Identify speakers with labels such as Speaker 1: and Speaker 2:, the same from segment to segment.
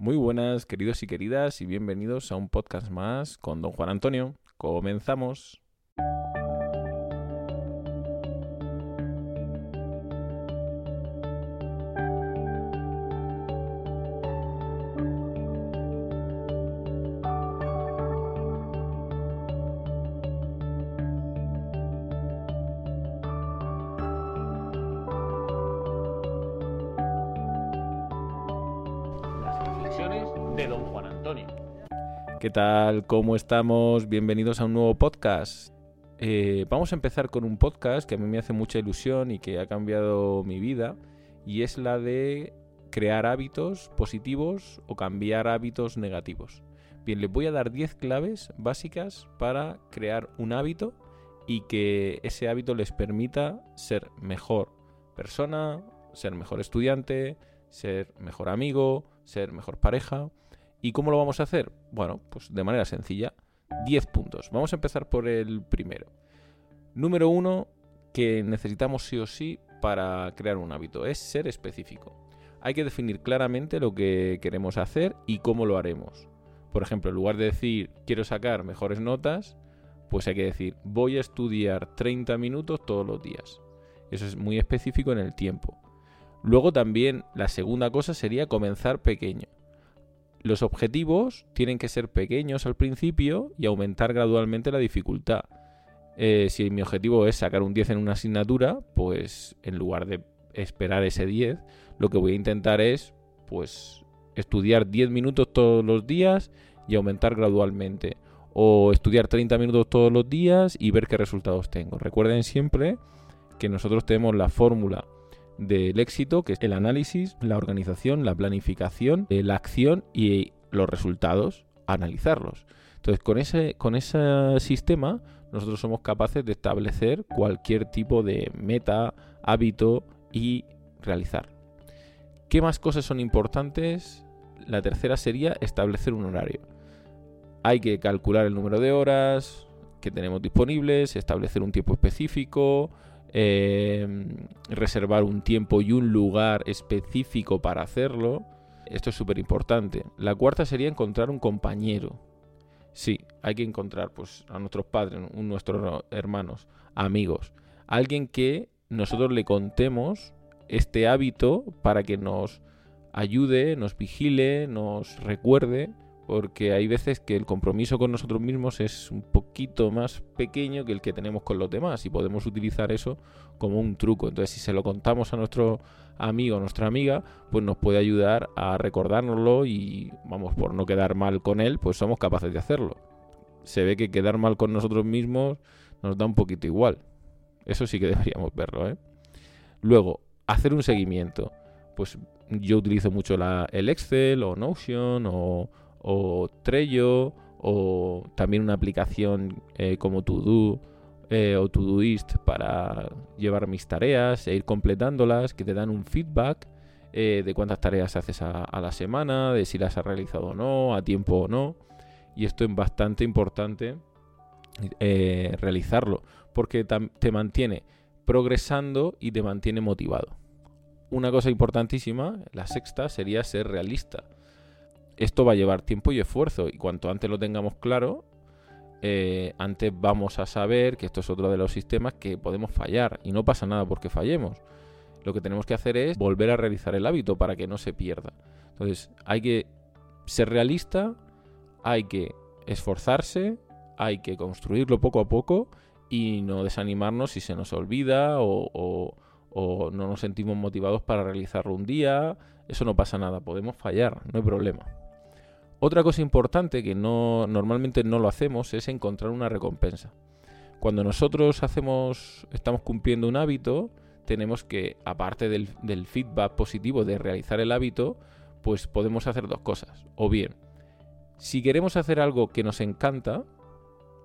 Speaker 1: Muy buenas, queridos y queridas, y bienvenidos a un podcast más con don Juan Antonio. Comenzamos.
Speaker 2: De don Juan Antonio.
Speaker 1: ¿Qué tal? ¿Cómo estamos? Bienvenidos a un nuevo podcast. Eh, vamos a empezar con un podcast que a mí me hace mucha ilusión y que ha cambiado mi vida, y es la de crear hábitos positivos o cambiar hábitos negativos. Bien, les voy a dar 10 claves básicas para crear un hábito y que ese hábito les permita ser mejor persona, ser mejor estudiante, ser mejor amigo, ser mejor pareja. ¿Y cómo lo vamos a hacer? Bueno, pues de manera sencilla. 10 puntos. Vamos a empezar por el primero. Número uno que necesitamos sí o sí para crear un hábito es ser específico. Hay que definir claramente lo que queremos hacer y cómo lo haremos. Por ejemplo, en lugar de decir quiero sacar mejores notas, pues hay que decir voy a estudiar 30 minutos todos los días. Eso es muy específico en el tiempo. Luego también la segunda cosa sería comenzar pequeño. Los objetivos tienen que ser pequeños al principio y aumentar gradualmente la dificultad. Eh, si mi objetivo es sacar un 10 en una asignatura, pues en lugar de esperar ese 10, lo que voy a intentar es pues estudiar 10 minutos todos los días y aumentar gradualmente. O estudiar 30 minutos todos los días y ver qué resultados tengo. Recuerden siempre que nosotros tenemos la fórmula del éxito, que es el análisis, la organización, la planificación, eh, la acción y los resultados, analizarlos. Entonces, con ese, con ese sistema, nosotros somos capaces de establecer cualquier tipo de meta, hábito y realizar. ¿Qué más cosas son importantes? La tercera sería establecer un horario. Hay que calcular el número de horas que tenemos disponibles, establecer un tiempo específico, eh, reservar un tiempo y un lugar específico para hacerlo. Esto es súper importante. La cuarta sería encontrar un compañero. Sí, hay que encontrar pues, a nuestros padres, a nuestros hermanos, amigos. Alguien que nosotros le contemos este hábito para que nos ayude, nos vigile, nos recuerde porque hay veces que el compromiso con nosotros mismos es un poquito más pequeño que el que tenemos con los demás y podemos utilizar eso como un truco. Entonces, si se lo contamos a nuestro amigo o nuestra amiga, pues nos puede ayudar a recordárnoslo y, vamos, por no quedar mal con él, pues somos capaces de hacerlo. Se ve que quedar mal con nosotros mismos nos da un poquito igual. Eso sí que deberíamos verlo, ¿eh? Luego, hacer un seguimiento. Pues yo utilizo mucho el Excel o Notion o, o Trello o también una aplicación eh, como To eh, o Todoist para llevar mis tareas e ir completándolas, que te dan un feedback eh, de cuántas tareas haces a, a, la semana, de si las has realizado o no, a tiempo o no. Y esto es bastante importante realizarlo, porque te mantiene progresando y te mantiene motivado. Una cosa importantísima, la sexta, sería ser realista esto va a llevar tiempo y esfuerzo y cuanto antes lo tengamos claro, eh, antes vamos a saber que esto es otro de los sistemas que podemos fallar y no pasa nada porque fallemos. Lo que tenemos que hacer es volver a realizar el hábito para que no se pierda. Entonces hay que ser realista, hay que esforzarse, hay que construirlo poco a poco y no desanimarnos si se nos olvida o, no nos sentimos motivados para realizarlo un día. Eso no pasa nada, podemos fallar, no hay problema. Otra cosa importante que no, normalmente no lo hacemos es encontrar una recompensa. Cuando nosotros hacemos, estamos cumpliendo un hábito, tenemos que, aparte del, del feedback positivo de realizar el hábito, pues podemos hacer dos cosas. O bien, si queremos hacer algo que nos encanta,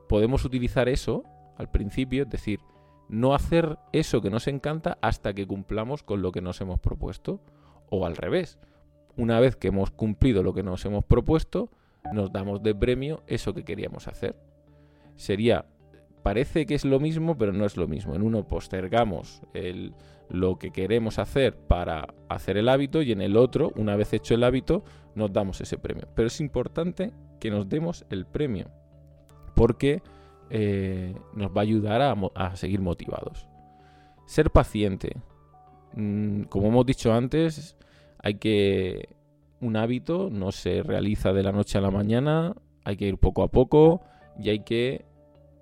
Speaker 1: podemos utilizar eso al principio, es decir, no hacer eso que nos encanta hasta que cumplamos con lo que nos hemos propuesto. O al revés, una vez que hemos cumplido lo que nos hemos propuesto, nos damos de premio eso que queríamos hacer. Sería, parece que es lo mismo, pero no es lo mismo. En uno postergamos el, lo que queremos hacer para hacer el hábito y en el otro, una vez hecho el hábito, nos damos ese premio. Pero es importante que nos demos el premio porque eh, nos va a ayudar a, seguir motivados. Ser paciente. Mm, como hemos dicho antes, hay que... Un hábito no se realiza de la noche a la mañana, hay que ir poco a poco y hay que...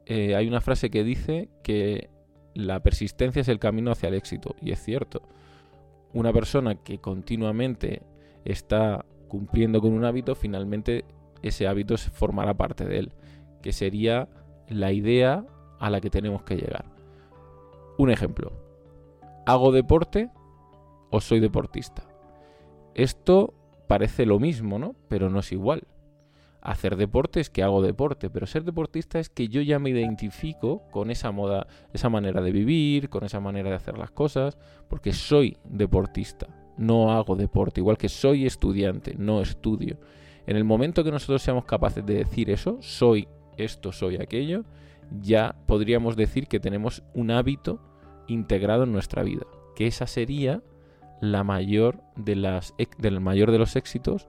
Speaker 1: Eh, hay una frase que dice que la persistencia es el camino hacia el éxito. Y es cierto. Una persona que continuamente está cumpliendo con un hábito, finalmente ese hábito formará parte de él. Que sería la idea a la que tenemos que llegar. Un ejemplo. ¿Hago deporte o soy deportista? Esto parece lo mismo, ¿no? Pero no es igual. Hacer deporte es que hago deporte, pero ser deportista es que yo ya me identifico con esa moda, esa manera de vivir, con esa manera de hacer las cosas, porque soy deportista, no hago deporte, igual que soy estudiante, no estudio. En el momento que nosotros seamos capaces de decir eso, soy esto, soy aquello, ya podríamos decir que tenemos un hábito integrado en nuestra vida, que esa sería la mayor de las del mayor de los éxitos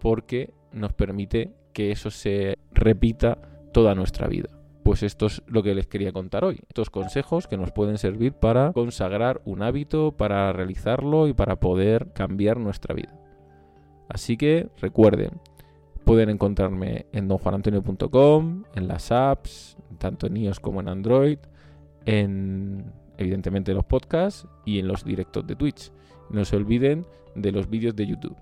Speaker 1: porque nos permite que eso se repita toda nuestra vida. Pues esto es lo que les quería contar hoy. Estos consejos que nos pueden servir para consagrar un hábito, para realizarlo y para poder cambiar nuestra vida. Así que recuerden, Pueden encontrarme en donjuanantonio.com, en las apps, tanto en iOS como en Android, en evidentemente los podcasts y en los directos de Twitch. No se olviden de los vídeos de YouTube.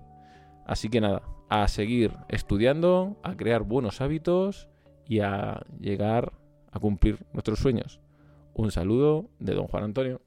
Speaker 1: Así que nada, a seguir estudiando, a crear buenos hábitos y a llegar a cumplir nuestros sueños. Un saludo de don Juan Antonio.